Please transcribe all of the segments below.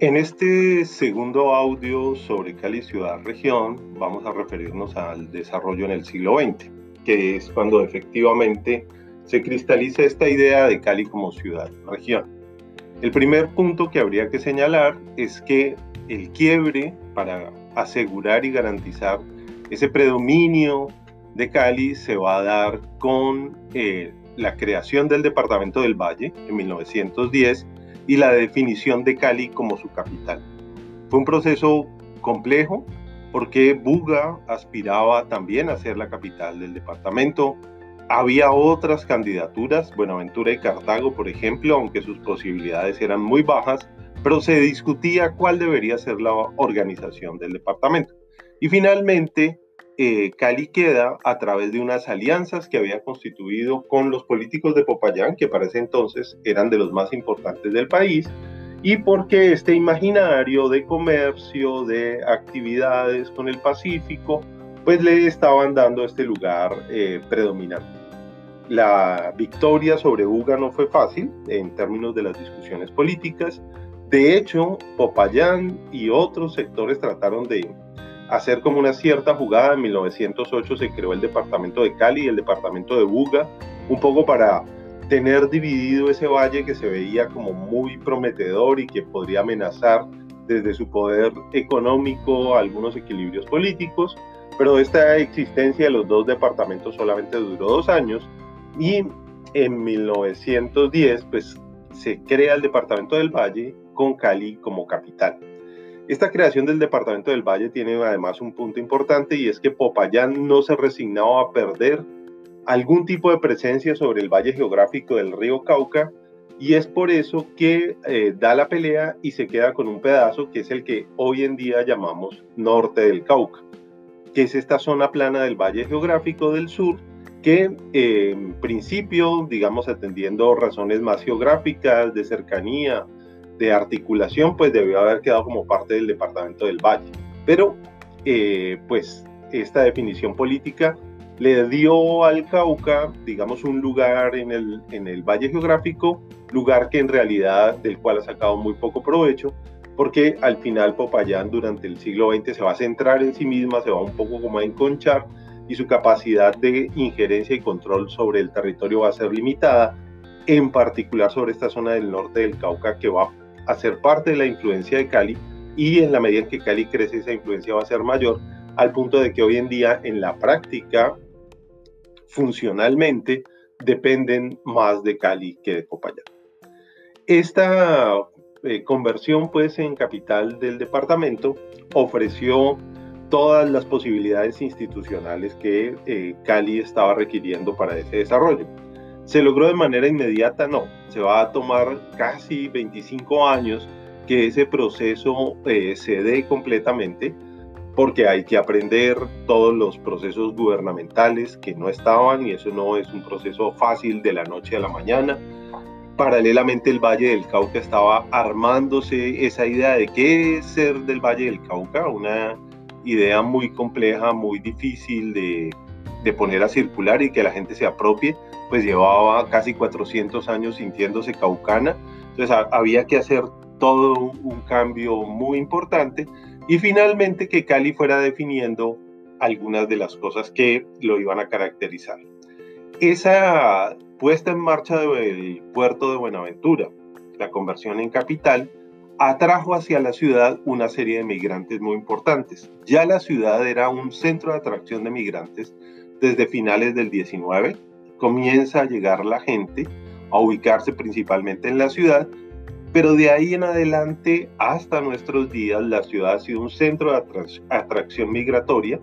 En este segundo audio sobre Cali Ciudad Región vamos a referirnos al desarrollo en el siglo XX, que es cuando efectivamente se cristaliza esta idea de Cali como ciudad región. El primer punto que habría que señalar es que el quiebre para asegurar y garantizar ese predominio de Cali se va a dar con eh, la creación del Departamento del Valle en 1910 y la definición de Cali como su capital. Fue un proceso complejo porque Buga aspiraba también a ser la capital del departamento. Había otras candidaturas, Buenaventura y Cartago, por ejemplo, aunque sus posibilidades eran muy bajas, pero se discutía cuál debería ser la organización del departamento. Y finalmente, eh, Cali queda a través de unas alianzas que había constituido con los políticos de Popayán, que para ese entonces eran de los más importantes del país, y porque este imaginario de comercio, de actividades con el Pacífico, pues le estaban dando este lugar eh, predominante. La victoria sobre Uga no fue fácil en términos de las discusiones políticas. De hecho, Popayán y otros sectores trataron de hacer como una cierta jugada. En 1908 se creó el departamento de Cali y el departamento de Buga, un poco para tener dividido ese valle que se veía como muy prometedor y que podría amenazar desde su poder económico algunos equilibrios políticos, pero esta existencia de los dos departamentos solamente duró dos años y en 1910 pues se crea el departamento del Valle con Cali como capital. Esta creación del departamento del Valle tiene además un punto importante y es que Popayán no se resignaba a perder algún tipo de presencia sobre el valle geográfico del río Cauca y es por eso que eh, da la pelea y se queda con un pedazo que es el que hoy en día llamamos norte del Cauca, que es esta zona plana del valle geográfico del sur que eh, en principio, digamos, atendiendo razones más geográficas, de cercanía, de articulación, pues debió haber quedado como parte del departamento del Valle. Pero, eh, pues, esta definición política le dio al Cauca, digamos, un lugar en el, en el Valle Geográfico, lugar que en realidad del cual ha sacado muy poco provecho, porque al final Popayán durante el siglo XX se va a centrar en sí misma, se va un poco como a enconchar y su capacidad de injerencia y control sobre el territorio va a ser limitada, en particular sobre esta zona del norte del Cauca que va a ser parte de la influencia de Cali y en la medida en que Cali crece esa influencia va a ser mayor al punto de que hoy en día en la práctica funcionalmente dependen más de Cali que de Popayán. Esta eh, conversión pues en capital del departamento ofreció todas las posibilidades institucionales que eh, Cali estaba requiriendo para ese desarrollo. ¿Se logró de manera inmediata? No, se va a tomar casi 25 años que ese proceso eh, se dé completamente porque hay que aprender todos los procesos gubernamentales que no estaban y eso no es un proceso fácil de la noche a la mañana. Paralelamente el Valle del Cauca estaba armándose esa idea de qué es ser del Valle del Cauca, una idea muy compleja, muy difícil de, de poner a circular y que la gente se apropie pues llevaba casi 400 años sintiéndose caucana, entonces había que hacer todo un cambio muy importante y finalmente que Cali fuera definiendo algunas de las cosas que lo iban a caracterizar. Esa puesta en marcha del puerto de Buenaventura, la conversión en capital, atrajo hacia la ciudad una serie de migrantes muy importantes. Ya la ciudad era un centro de atracción de migrantes desde finales del 19 comienza a llegar la gente a ubicarse principalmente en la ciudad, pero de ahí en adelante hasta nuestros días la ciudad ha sido un centro de atracción migratoria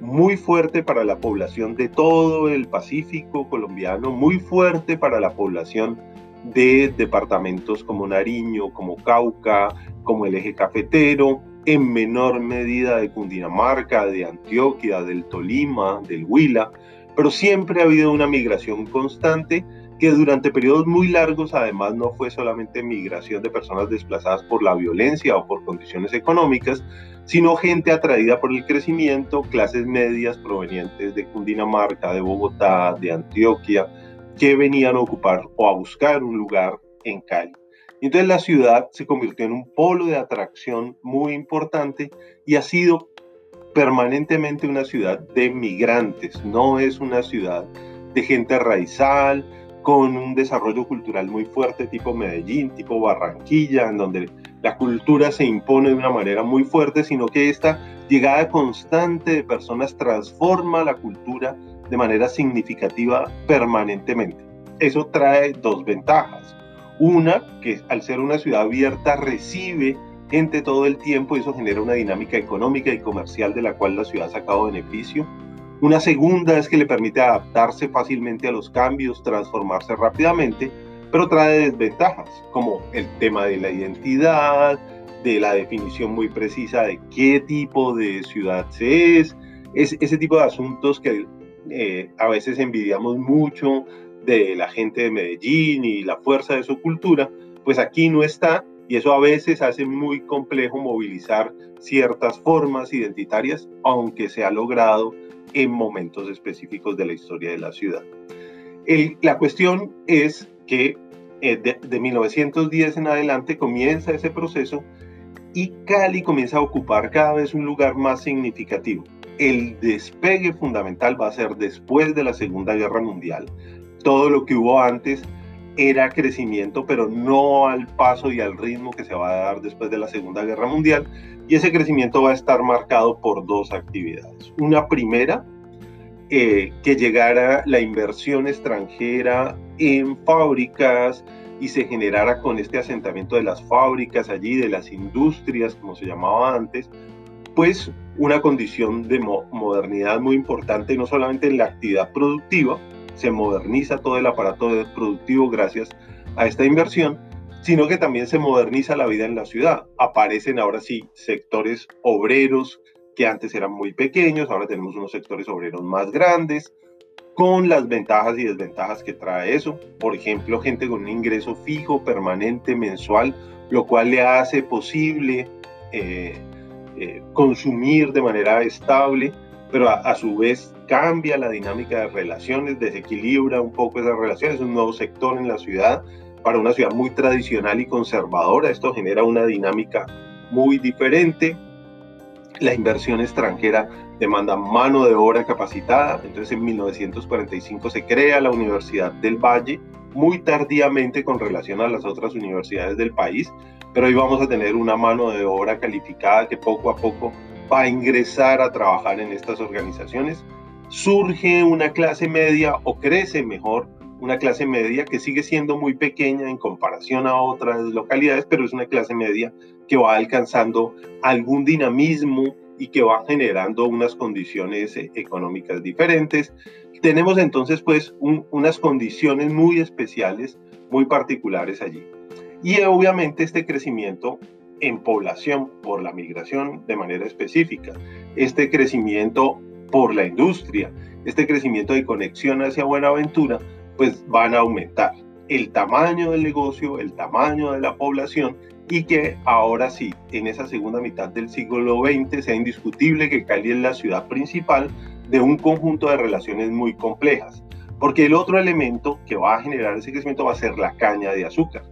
muy fuerte para la población de todo el Pacífico colombiano, muy fuerte para la población de departamentos como Nariño, como Cauca, como el eje cafetero, en menor medida de Cundinamarca, de Antioquia, del Tolima, del Huila, pero siempre ha habido una migración constante que durante periodos muy largos además no fue solamente migración de personas desplazadas por la violencia o por condiciones económicas, sino gente atraída por el crecimiento, clases medias provenientes de Cundinamarca, de Bogotá, de Antioquia, que venían a ocupar o a buscar un lugar en Cali. Entonces la ciudad se convirtió en un polo de atracción muy importante y ha sido permanentemente una ciudad de migrantes, no es una ciudad de gente raizal, con un desarrollo cultural muy fuerte tipo Medellín, tipo Barranquilla, en donde la cultura se impone de una manera muy fuerte, sino que esta llegada constante de personas transforma la cultura de manera significativa permanentemente. Eso trae dos ventajas. Una, que al ser una ciudad abierta recibe gente todo el tiempo y eso genera una dinámica económica y comercial de la cual la ciudad ha sacado beneficio. Una segunda es que le permite adaptarse fácilmente a los cambios, transformarse rápidamente, pero trae desventajas, como el tema de la identidad, de la definición muy precisa de qué tipo de ciudad se es, es ese tipo de asuntos que eh, a veces envidiamos mucho de la gente de Medellín y la fuerza de su cultura, pues aquí no está y eso a veces hace muy complejo movilizar ciertas formas identitarias, aunque se ha logrado en momentos específicos de la historia de la ciudad. la cuestión es que eh, de, de 1910 en adelante comienza ese proceso y Cali comienza a ocupar cada vez un lugar más significativo. El despegue fundamental va a ser después de la Segunda Guerra Mundial. Todo lo que hubo antes era crecimiento, pero no al paso y al ritmo que se va a dar después de la Segunda Guerra Mundial. Y ese crecimiento va a estar marcado por dos actividades. Una primera, eh, que llegara la inversión extranjera en fábricas y se generara con este asentamiento de las fábricas allí, de las industrias, como se llamaba antes, pues una condición de modernidad muy importante, no solamente en la actividad productiva, se moderniza todo el aparato productivo gracias a esta inversión, sino que también se moderniza la vida en la ciudad. Aparecen ahora sí sectores obreros que antes eran muy pequeños, ahora tenemos unos sectores obreros más grandes, con las ventajas y desventajas que trae eso. Por ejemplo, gente con un ingreso fijo, permanente, mensual, lo cual le hace posible eh, eh, consumir de manera estable pero a, su vez cambia la dinámica de relaciones, desequilibra un poco esas relaciones, es un nuevo sector en la ciudad, para una ciudad muy tradicional y conservadora, esto genera una dinámica muy diferente. La inversión extranjera demanda mano de obra capacitada, entonces en 1945 se crea la Universidad del Valle, muy tardíamente con relación a las otras universidades del país, pero hoy vamos a tener una mano de obra calificada que poco a poco va a ingresar a trabajar en estas organizaciones, surge una clase media o crece mejor una clase media que sigue siendo muy pequeña en comparación a otras localidades, pero es una clase media que va alcanzando algún dinamismo y que va generando unas condiciones eh, económicas diferentes. Tenemos entonces pues unas condiciones muy especiales, muy particulares allí. Y obviamente este crecimiento en población por la migración de manera específica, este crecimiento por la industria, este crecimiento de conexión hacia Buenaventura, pues van a aumentar el tamaño del negocio, el tamaño de la población y que ahora sí, en esa segunda mitad del siglo XX sea indiscutible que Cali es la ciudad principal de un conjunto de relaciones muy complejas, porque el otro elemento que va a generar ese crecimiento va a ser la caña de azúcar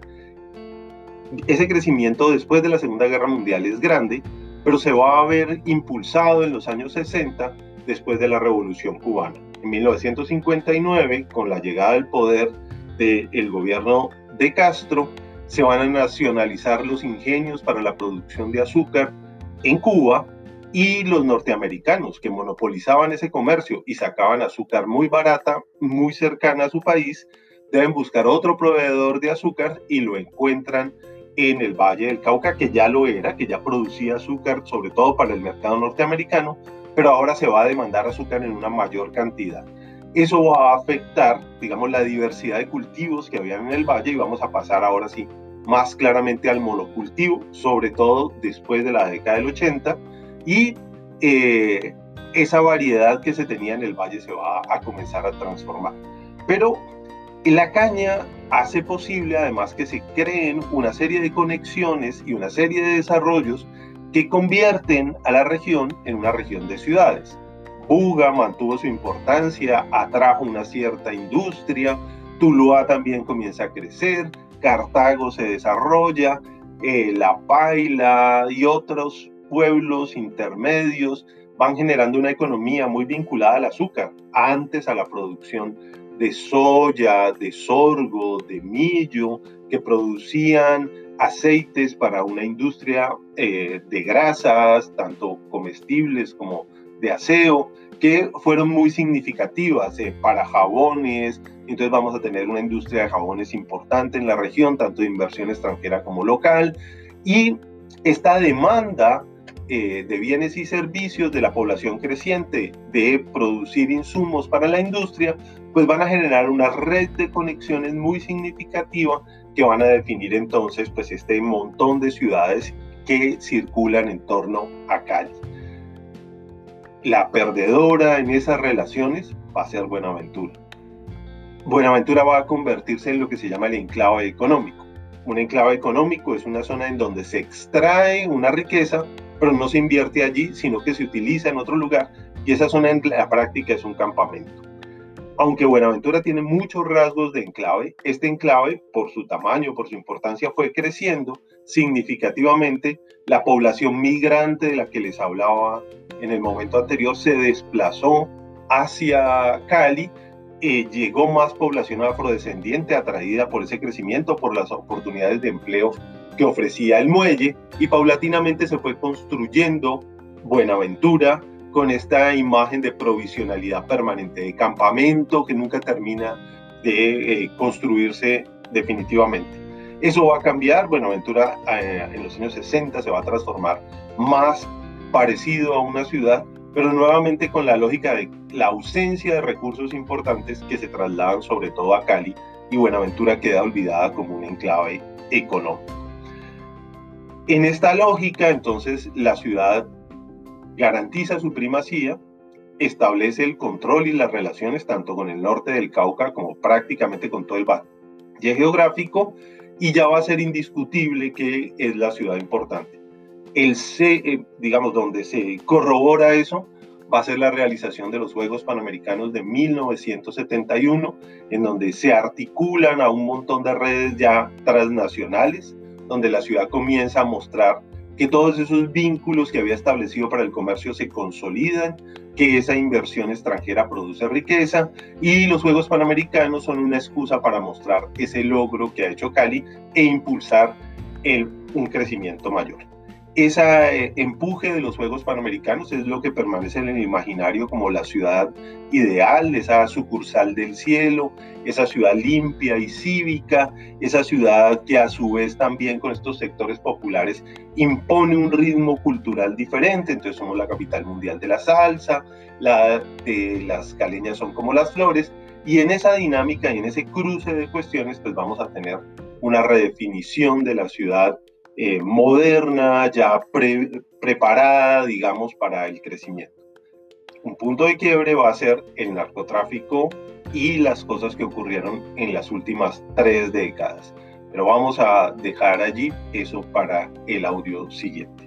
ese crecimiento después de la Segunda Guerra Mundial es grande, pero se va a ver impulsado en los años 60 después de la Revolución Cubana. En 1959, con la llegada al poder del gobierno de Castro, se van a nacionalizar los ingenios para la producción de azúcar en Cuba y los norteamericanos que monopolizaban ese comercio y sacaban azúcar muy barata, muy cercana a su país, deben buscar otro proveedor de azúcar y lo encuentran en el Valle del Cauca, que ya lo era, que ya producía azúcar, sobre todo para el mercado norteamericano, pero ahora se va a demandar azúcar en una mayor cantidad. Eso va a afectar, digamos, la diversidad de cultivos que habían en el valle y vamos a pasar ahora sí más claramente al monocultivo, sobre todo después de la década del 80, y eh, esa variedad que se tenía en el valle se va a comenzar a transformar. Pero la caña hace posible además que se creen una serie de conexiones y una serie de desarrollos que convierten a la región en una región de ciudades. Buga mantuvo su importancia, atrajo una cierta industria, Tuluá también comienza a crecer, Cartago se desarrolla, eh, La Paila y otros pueblos intermedios van generando una economía muy vinculada al azúcar, antes a la producción de soya, de sorgo, de millo, que producían aceites para una industria eh, de grasas, tanto comestibles como de aseo, que fueron muy significativas eh, para jabones. Entonces vamos a tener una industria de jabones importante en la región, tanto de inversión extranjera como local. Y esta demanda eh, de bienes y servicios de la población creciente de producir insumos para la industria, pues van a generar una red de conexiones muy significativa que van a definir entonces pues este montón de ciudades que circulan en torno a Cali. La perdedora en esas relaciones va a ser Buenaventura. Buenaventura va a convertirse en lo que se llama el enclave económico. Un enclave económico es una zona en donde se extrae una riqueza, pero no se invierte allí, sino que se utiliza en otro lugar y esa zona en la práctica es un campamento. Aunque Buenaventura tiene muchos rasgos de enclave, este enclave, por su tamaño, por su importancia, fue creciendo significativamente. La población migrante de la que les hablaba en el momento anterior se desplazó hacia Cali. Eh, llegó más población afrodescendiente atraída por ese crecimiento, por las oportunidades de empleo que ofrecía el muelle y paulatinamente se fue construyendo Buenaventura, con esta imagen de provisionalidad permanente, de campamento que nunca termina de eh, construirse definitivamente. Eso va a cambiar, Buenaventura eh, en los años 60 se va a transformar más parecido a una ciudad, pero nuevamente con la lógica de la ausencia de recursos importantes que se trasladan sobre todo a Cali y Buenaventura queda olvidada como un enclave económico. En esta lógica, entonces, la ciudad garantiza su primacía, establece el control y las relaciones tanto con el norte del Cauca como prácticamente con todo el valle geográfico y ya va a ser indiscutible que es la ciudad importante. El C, eh, digamos, donde se corrobora eso, va a ser la realización de los Juegos Panamericanos de 1971, en donde se articulan a un montón de redes ya transnacionales, donde la ciudad comienza a mostrar que todos esos vínculos que había establecido para el comercio se consolidan, que esa inversión extranjera produce riqueza y los Juegos Panamericanos son una excusa para mostrar ese logro que ha hecho Cali e impulsar un crecimiento mayor ese eh, empuje de los Juegos Panamericanos es lo que permanece en el imaginario como la ciudad ideal, esa sucursal del cielo, esa ciudad limpia y cívica, esa ciudad que a su vez también con estos sectores populares impone un ritmo cultural diferente. Entonces somos la capital mundial de la salsa, la de las caleñas son como las flores, y en esa dinámica y en ese cruce de cuestiones pues vamos a tener una redefinición de la ciudad eh, moderna, ya preparada, digamos, para el crecimiento. Un punto de quiebre va a ser el narcotráfico y las cosas que ocurrieron en las últimas tres décadas. Pero vamos a dejar allí eso para el audio siguiente.